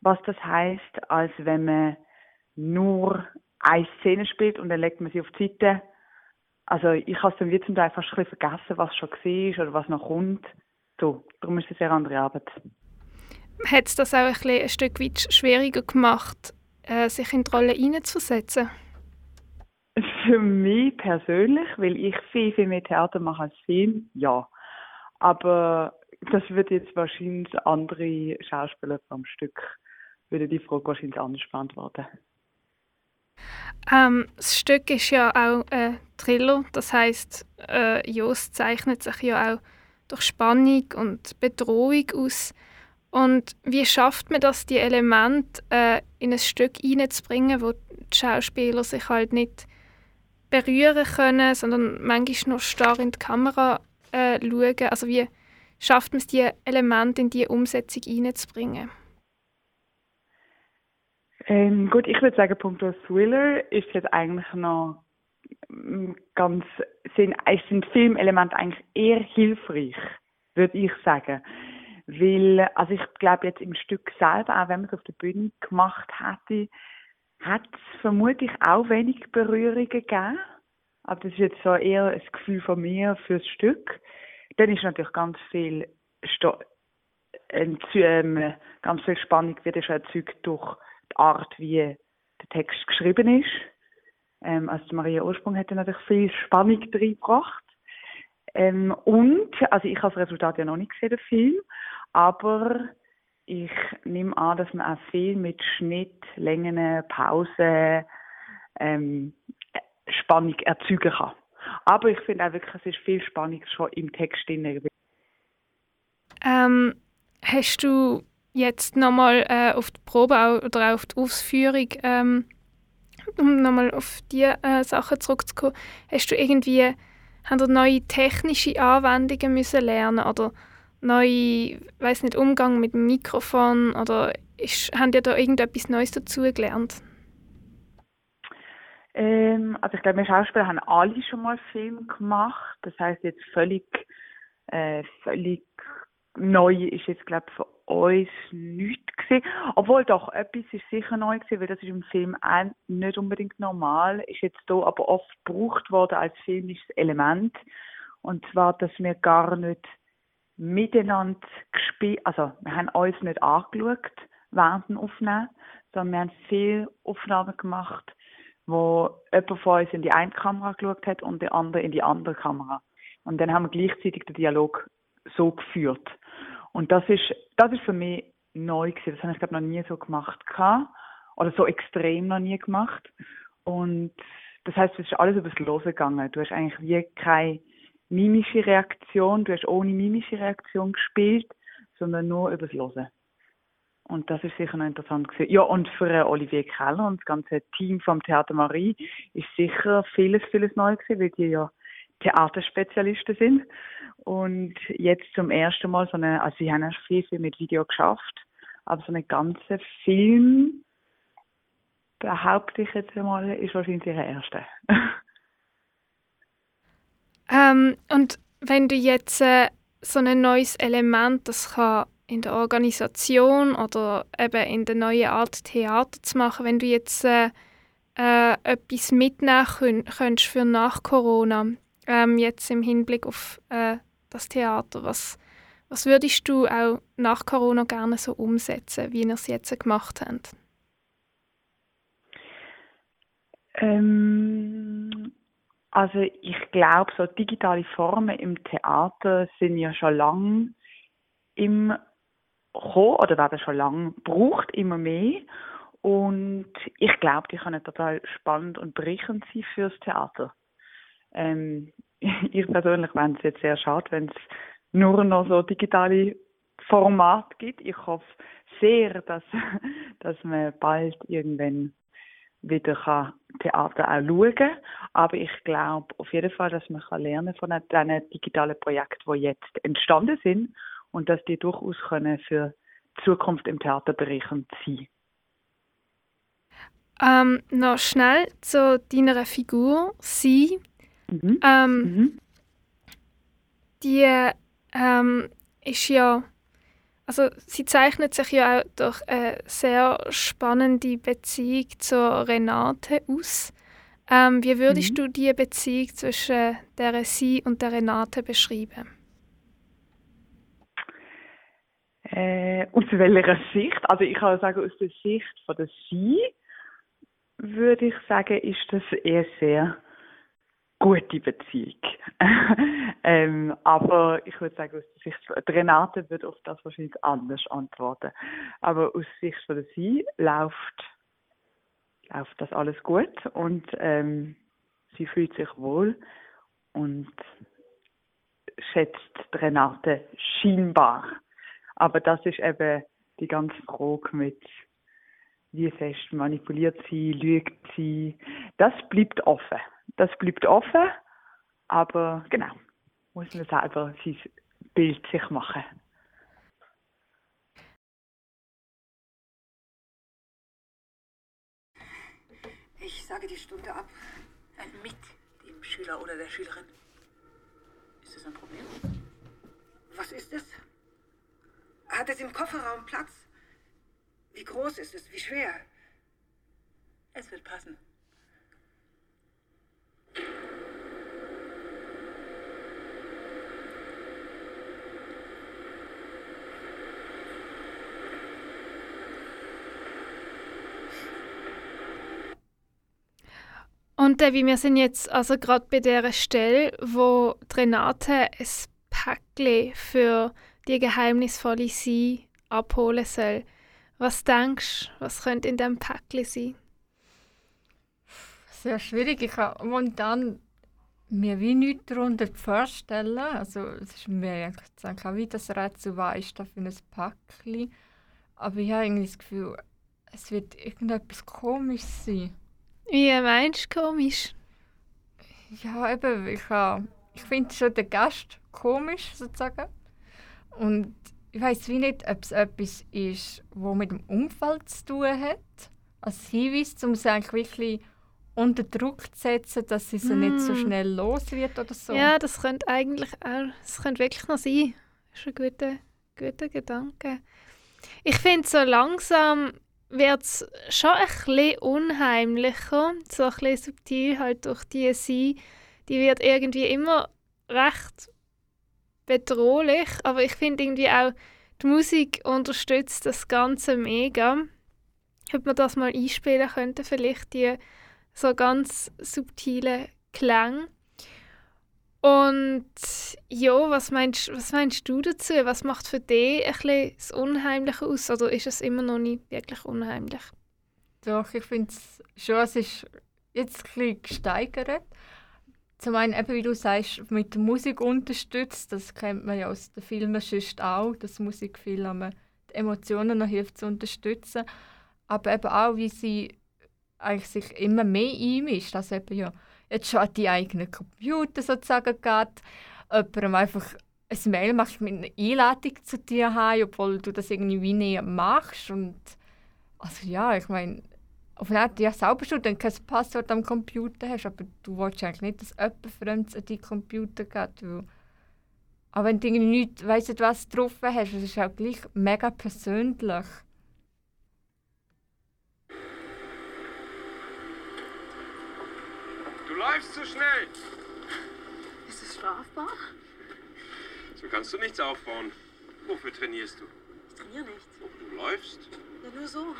Was das heißt, als wenn man nur eine Szene spielt und dann legt man sie auf die Seite also ich habe es dann wie zum Teil fast ein vergessen, was schon war oder was noch kommt. So, darum ist es eine sehr andere Arbeit. Hat es das auch ein, bisschen ein Stück weit schwieriger gemacht, äh, sich in die Rolle hineinzusetzen? Für mich persönlich, weil ich viel, viel mehr Theater mache als Film, ja. Aber das wird jetzt wahrscheinlich andere Schauspieler vom Stück, würde die Frage wahrscheinlich anders beantworten. Ähm, das Stück ist ja auch ein Thriller, das heißt, äh, Jost zeichnet sich ja auch durch Spannung und Bedrohung aus. Und wie schafft man das, die Elemente äh, in ein Stück hineinzubringen, wo die Schauspieler sich halt nicht berühren können, sondern manchmal noch starr in die Kamera äh, schauen? Also wie schafft man es, die Elemente in die Umsetzung hineinzubringen? Ähm, gut, ich würde sagen, punkto Thriller ist jetzt eigentlich noch mm, ganz, sind, sind Filmelemente eigentlich eher hilfreich, würde ich sagen. Weil, also ich glaube jetzt im Stück selber, auch wenn man es auf der Bühne gemacht hätte, hat es vermutlich auch wenig Berührungen gegeben. Aber das ist jetzt so eher ein Gefühl von mir fürs Stück. Dann ist natürlich ganz viel, Sto ähm, ganz viel Spannung wird erzeugt durch die Art, wie der Text geschrieben ist. Ähm, also Maria Ursprung hat natürlich viel Spannung reingebracht. Ähm, und, also ich habe das Resultat ja noch nicht gesehen, den Film, aber ich nehme an, dass man auch viel mit Schnitt, Längen, Pausen, ähm, Spannung erzeugen kann. Aber ich finde auch wirklich, es ist viel Spannung schon im Text drin. Ähm, hast du jetzt nochmal äh, auf die Probe oder auf die Ausführung, ähm, um nochmal auf diese äh, Sachen zurückzukommen, hast du irgendwie neue technische Anwendungen müssen lernen oder neue, weiß nicht, Umgang mit dem Mikrofon oder ist, haben ihr da irgendetwas Neues dazu gelernt? Ähm, also ich glaube, wir Schauspieler haben alle schon mal Film gemacht. Das heißt jetzt völlig, äh, völlig neu ist jetzt glaube ich für uns nichts gewesen. Obwohl doch etwas ist sicher neu gewesen, weil das ist im Film auch nicht unbedingt normal. Ist jetzt hier aber oft gebraucht worden als filmisches Element. Und zwar, dass wir gar nicht miteinander gespielt, also wir haben uns nicht angeschaut während dem Aufnehmen, sondern wir haben viele Aufnahmen gemacht, wo jemand von uns in die eine Kamera geschaut hat und der andere in die andere Kamera. Und dann haben wir gleichzeitig den Dialog so geführt. Und das ist, das ist für mich neu gewesen. Das habe ich glaube noch nie so gemacht gehabt. oder so extrem noch nie gemacht. Und das heißt, es ist alles übers Losen gegangen. Du hast eigentlich wie keine mimische Reaktion, du hast ohne mimische Reaktion gespielt, sondern nur übers Losen. Und das ist sicher noch interessant gewesen. Ja, und für Olivier Keller und das ganze Team vom Theater Marie ist sicher vieles, vieles neu gewesen, weil die ja Theaterspezialisten sind. Und jetzt zum ersten Mal so eine, also sie haben erst viel, viel mit Video geschafft, aber so eine ganze Film, behaupte ich jetzt einmal, ist wahrscheinlich ihre erste. ähm, und wenn du jetzt äh, so ein neues Element, das kann in der Organisation oder eben in der neuen Art Theater zu machen, wenn du jetzt äh, äh, etwas mitnehmen könntest für nach Corona, ähm, jetzt im Hinblick auf äh, das Theater, was, was würdest du auch nach Corona gerne so umsetzen, wie ihr es jetzt gemacht habt? Ähm, also ich glaube, so digitale Formen im Theater sind ja schon lange im kommen oder werden schon lange gebraucht, immer mehr. Und ich glaube, die können total spannend und bereichernd sein fürs Theater. Ähm, ich persönlich fände es jetzt sehr schade, wenn es nur noch so digitale Formate gibt. Ich hoffe sehr, dass, dass man bald irgendwann wieder kann Theater auch schauen kann. Aber ich glaube auf jeden Fall, dass man kann lernen von diesen digitalen Projekten, die jetzt entstanden sind und dass die durchaus können für die Zukunft im Theater bereichernd sein ähm, noch schnell zu deiner Figur, sie. Mhm. Ähm, mhm. Die ähm, ist ja, also sie zeichnet sich ja auch durch eine sehr spannende Beziehung zur Renate aus. Ähm, wie würdest mhm. du die Beziehung zwischen der sie und der Renate beschreiben? Äh, aus welcher Sicht? Also ich kann sagen, aus der Sicht von der Sie würde ich sagen, ist das eher sehr gute Beziehung. ähm, aber ich würde sagen, aus der Sicht von Renate würde auf das wahrscheinlich anders antworten. Aber aus Sicht von Sie läuft, läuft das alles gut und ähm, sie fühlt sich wohl und schätzt Renate scheinbar. Aber das ist eben die ganze Frage mit, wie fest manipuliert sie, lügt sie. Das bleibt offen. Das bleibt offen, aber genau, muss man selber sein Bild sich machen. Ich sage die Stunde ab. Mit dem Schüler oder der Schülerin. Ist das ein Problem? Was ist es? Hat es im Kofferraum Platz? Wie groß ist es? Wie schwer? Es wird passen. Und wie wir sind jetzt also gerade bei der Stelle, wo Renate ein Päckchen für die geheimnisvolle Sie abholen soll. Was denkst du, was könnte in diesem Päckchen sein? Sehr schwierig. Ich kann momentan mir wie nichts darunter vorstellen. Also es ist mir eigentlich sagen, wie das Rätsel war, ist da für ein Päckchen. Aber ich habe irgendwie das Gefühl, es wird irgendetwas komisch sein. Wie meinst du komisch? Ja, eben, ich, ich finde schon den Gast komisch, sozusagen. Und ich weiß wie nicht, ob es etwas ist, wo mit dem Umfeld zu tun hat. Als Hinweis, um sie eigentlich wirklich unter Druck zu setzen, dass sie so nicht so Mm. schnell los wird oder so. Ja, das könnte eigentlich auch, das könnte wirklich noch sein. Das ist ein guter, guter Gedanke. Ich finde, so langsam wird es schon ein bisschen unheimlicher, so ein bisschen subtil halt durch die sie. Die wird irgendwie immer recht bedrohlich, aber ich finde irgendwie auch, die Musik unterstützt das Ganze mega. Ob man das mal einspielen könnte, vielleicht die so ganz subtile Klänge. Und ja, was meinst, was meinst du dazu? Was macht für dich ein bisschen das Unheimliche aus? Oder ist es immer noch nicht wirklich unheimlich? Doch, ich finde es schon, es ist jetzt ein gesteigert. Zum einen, eben wie du sagst, mit Musik unterstützt, das kennt man ja aus den Filmen sonst auch, dass Musik viel an Emotionen noch hilft zu unterstützen. Aber eben auch, wie sie eigentlich sich immer mehr einmischt. Also eben ja, jetzt schon an die eigenen Computer sozusagen geht, jemandem einfach ein Mail macht mit einer Einladung zu dir heim, obwohl du das irgendwie wie nie machst. Und also ja, ich meine, auf eine Art, ja, selber schon, dann kein Passwort am Computer hast, aber du willst eigentlich nicht, dass jemand Fremdes an deinen Computer geht, weil auch wenn du irgendwie nicht weißt, was drauf hast, es ist auch gleich mega persönlich. Läufst zu schnell. Ist es strafbar? So kannst du nichts aufbauen. Wofür trainierst du? Ich trainiere nicht. Du läufst? Ja, nur so.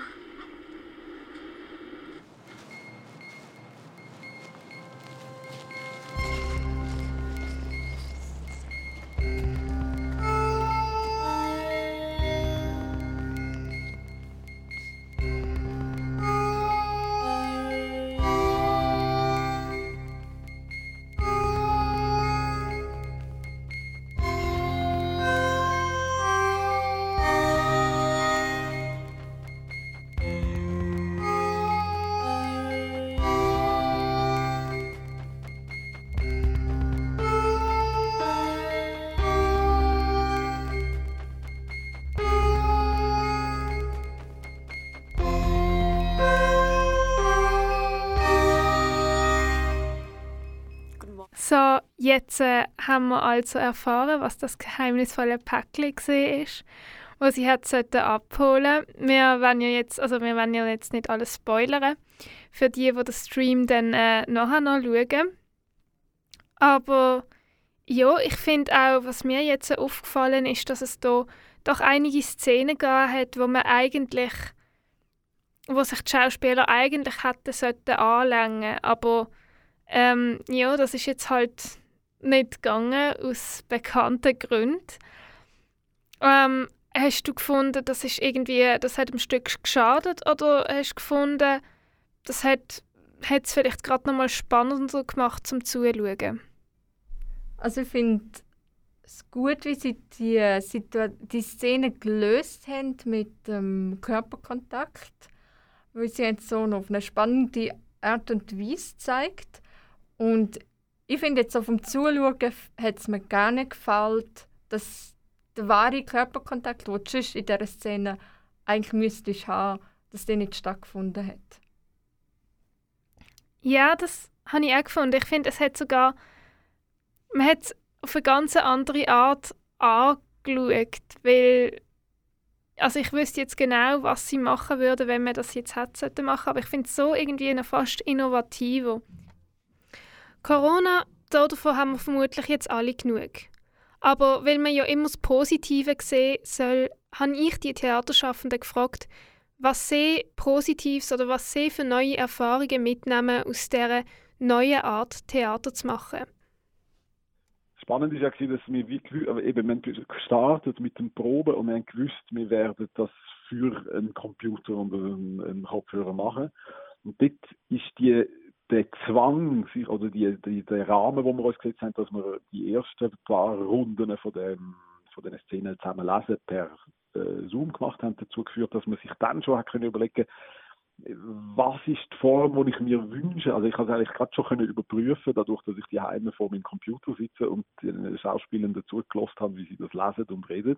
Jetzt äh, haben wir also erfahren, was das geheimnisvolle Päckchen war, was sie sollten abholen. Wir wollen ja jetzt, also wir wollen ja jetzt nicht alles spoilern für die, die den Stream dann äh, nachher noch schauen. Aber ja, ich finde auch, was mir jetzt aufgefallen ist, dass es da doch einige Szenen gegeben hat, wo man eigentlich, wo sich die Schauspieler eigentlich hätten sollten anlängen, aber ähm, ja, das ist jetzt halt nicht gegangen aus bekannten Gründen. Ähm, hast du gefunden, das ist irgendwie, das hat dem Stück geschadet oder hast du gefunden, das hat es vielleicht gerade noch mal spannender gemacht zum Zuschauen? Also ich finde es gut, wie sie die, Situa die Szene gelöst haben mit dem Körperkontakt, weil sie jetzt so auf eine spannende Art und Weise zeigt. Und ich finde jetzt so vom Zuschauen hat es mir gar nicht gefallen, dass der wahre Körperkontakt, den du in dieser Szene eigentlich müsstest haben, dass der nicht stattgefunden hat. Ja, das habe ich auch gefunden. Ich finde, es hat sogar, man hat es auf eine ganz andere Art angeschaut, weil also ich wüsste jetzt genau, was sie machen würden, wenn man das jetzt hätte machen, aber ich finde es so irgendwie noch fast innovativer. Corona, davon haben wir vermutlich jetzt alle genug. Aber weil man ja immer das Positive sehen soll, habe ich die Theaterschaffenden gefragt, was sie Positives oder was sie für neue Erfahrungen mitnehmen aus dieser neuen Art Theater zu machen. Spannend ist ja, dass wir wie eben, wir haben gestartet mit dem Proben und wir haben gewusst, wir werden das für einen Computer und einen, einen Kopfhörer machen. Und dort ist die, der Zwang sich, oder die, die, der Rahmen, wo wir uns gesetzt haben, dass wir die ersten paar Runden von, dem, von den Szenen zusammen lesen per äh, Zoom gemacht haben, dazu geführt, dass man sich dann schon hat können überlegen was ist die Form, die ich mir wünsche. Also ich habe es eigentlich gerade schon können überprüfen, dadurch, dass ich die Heime vor meinem Computer sitze und den Schauspielern dazu gelost habe, wie sie das lesen und reden,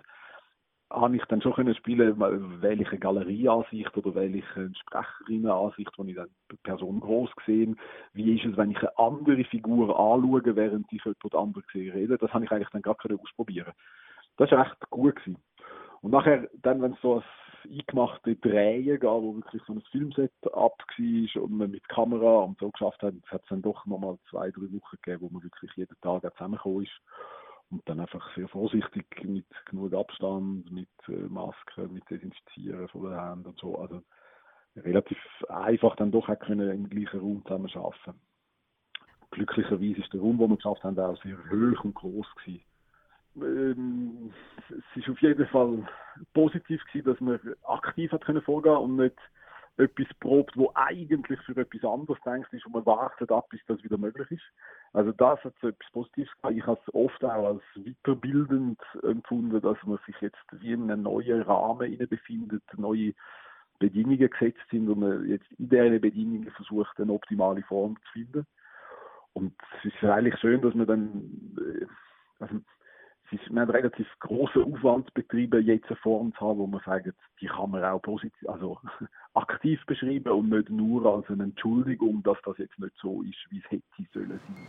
habe ich dann schon können spielen, welche Galerieansicht oder welche Sprecherinnenansicht, wo ich dann die Person groß gesehen, wie ist es, wenn ich eine andere Figur anschaue, während ich jemand anderes rede. Das habe ich eigentlich dann gerade ausprobieren. Das war echt gut gewesen. Und nachher, dann, wenn es so ein eingemachte Drehen geht, wo wirklich so ein Filmset ab war und man mit Kamera und so geschafft hat, hat es dann doch nochmal zwei, drei Wochen gegeben, wo man wirklich jeden Tag zusammengekommen ist. Und dann einfach sehr vorsichtig mit genug Abstand, mit äh, Masken, mit Desinfizieren von den Händen und so. Also relativ einfach dann doch auch können im gleichen Raum zusammen arbeiten. Glücklicherweise ist der Raum, den wir geschafft haben, auch sehr hoch und groß gewesen ähm, es ist auf jeden Fall positiv gewesen, dass man aktiv hat können vorgehen und nicht etwas probt, wo eigentlich für etwas anderes denkt ist und man wartet ab, bis das wieder möglich ist. Also das hat so etwas Positives gehabt. Ich habe es oft auch als weiterbildend empfunden, dass man sich jetzt wie in einem neuen Rahmen befindet, neue Bedingungen gesetzt sind und man jetzt in diesen Bedingungen versucht, eine optimale Form zu finden. Und es ist eigentlich schön, dass man dann, äh, also ist, wir haben relativ großen Aufwand betrieben, jetzt eine Form zu haben, wo man sagt, die kann man auch positiv, also aktiv beschreiben und nicht nur als eine Entschuldigung, dass das jetzt nicht so ist, wie es hätte sollen sein.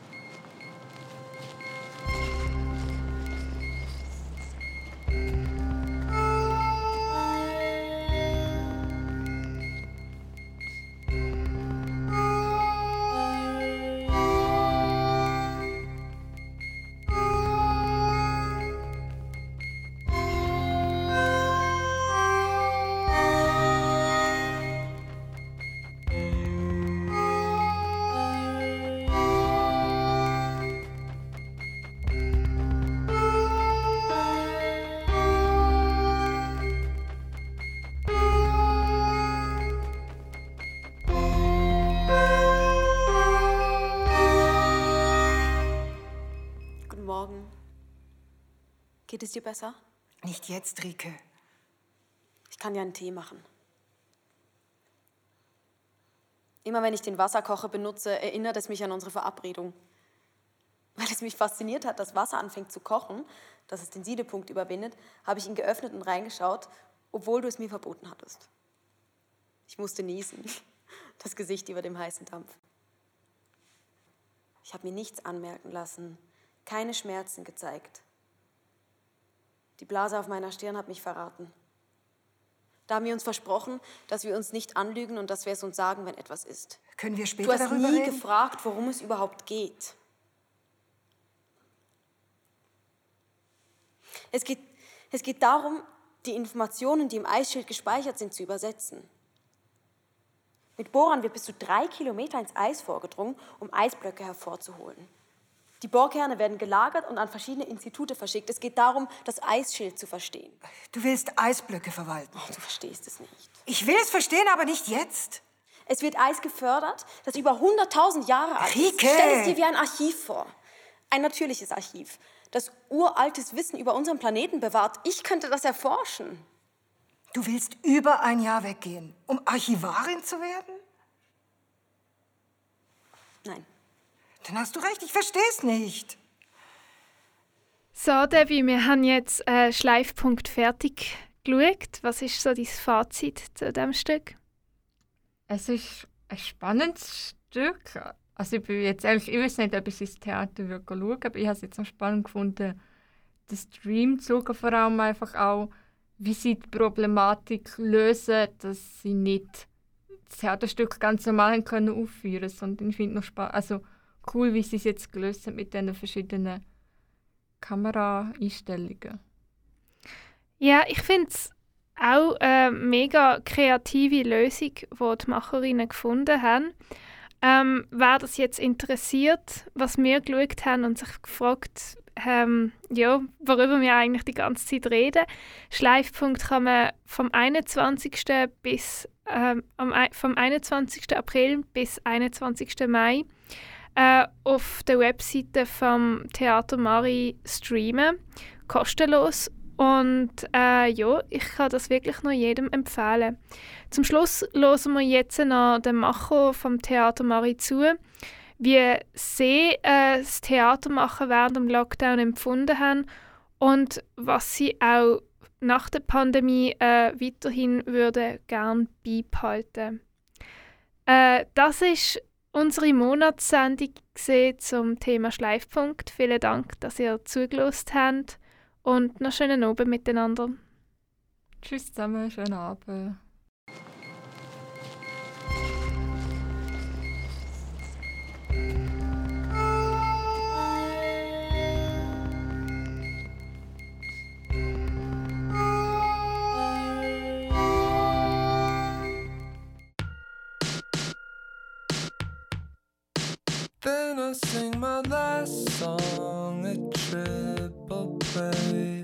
Besser? Nicht jetzt, Rike. Ich kann dir einen Tee machen. Immer wenn ich den Wasserkocher benutze, erinnert es mich an unsere Verabredung. Weil es mich fasziniert hat, dass Wasser anfängt zu kochen, dass es den Siedepunkt überwindet, habe ich ihn geöffnet und reingeschaut, obwohl du es mir verboten hattest. Ich musste niesen, das Gesicht über dem heißen Dampf. Ich habe mir nichts anmerken lassen, keine Schmerzen gezeigt. Die Blase auf meiner Stirn hat mich verraten. Da haben wir uns versprochen, dass wir uns nicht anlügen und dass wir es uns sagen, wenn etwas ist. Können wir später Du hast darüber nie reden? gefragt, worum es überhaupt geht. Es geht, es geht darum, die Informationen, die im Eisschild gespeichert sind, zu übersetzen. Mit Bohrern wird bis zu drei Kilometer ins Eis vorgedrungen, um Eisblöcke hervorzuholen. Die Bohrkerne werden gelagert und an verschiedene Institute verschickt. Es geht darum, das Eisschild zu verstehen. Du willst Eisblöcke verwalten. Oh, du verstehst es nicht. Ich will es verstehen, aber nicht jetzt. Es wird Eis gefördert, das über 100.000 Jahre alt ist. Stell es dir wie ein Archiv vor. Ein natürliches Archiv, das uraltes Wissen über unseren Planeten bewahrt. Ich könnte das erforschen. Du willst über ein Jahr weggehen, um Archivarin zu werden? Nein. Dann hast du recht, ich verstehe es nicht. So, Debbie, wir haben jetzt äh, Schleifpunkt fertig geschaut. Was ist so dein Fazit zu diesem Stück? Es ist ein spannendes Stück. Also ich bin jetzt ehrlich, ich weiß nicht, ob ich ins Theater würde schauen, aber ich habe es jetzt noch spannend gefunden, den Stream zu schauen, vor allem einfach auch, wie sie die Problematik lösen, dass sie nicht das Theaterstück ganz normal haben können aufführen, sondern ich finde noch spannend, also cool, wie sie es jetzt gelöst haben mit diesen verschiedenen Kameraeinstellungen. Ja, ich finde es auch eine mega kreative Lösung, die die Macherinnen gefunden haben. Ähm, wer das jetzt interessiert, was wir geschaut haben und sich gefragt, ähm, ja, worüber wir eigentlich die ganze Zeit reden. Schleifpunkt kann man vom 21. bis ähm, vom 21. April bis 21. Mai äh, auf der Webseite vom Theater Mari streamen, kostenlos. Und äh, ja, ich kann das wirklich nur jedem empfehlen. Zum Schluss hören wir jetzt noch den Macher vom Theater Mari zu, wie sie äh, das Theatermachen während dem Lockdown empfunden haben und was sie auch nach der Pandemie äh, weiterhin würde gern beibehalten. Äh, das ist unsere Monatssendung zum Thema Schleifpunkt. Vielen Dank, dass ihr zugelassen habt und noch schönen Abend miteinander. Tschüss zusammen, schönen Abend. Then I sing my last song, a triple play.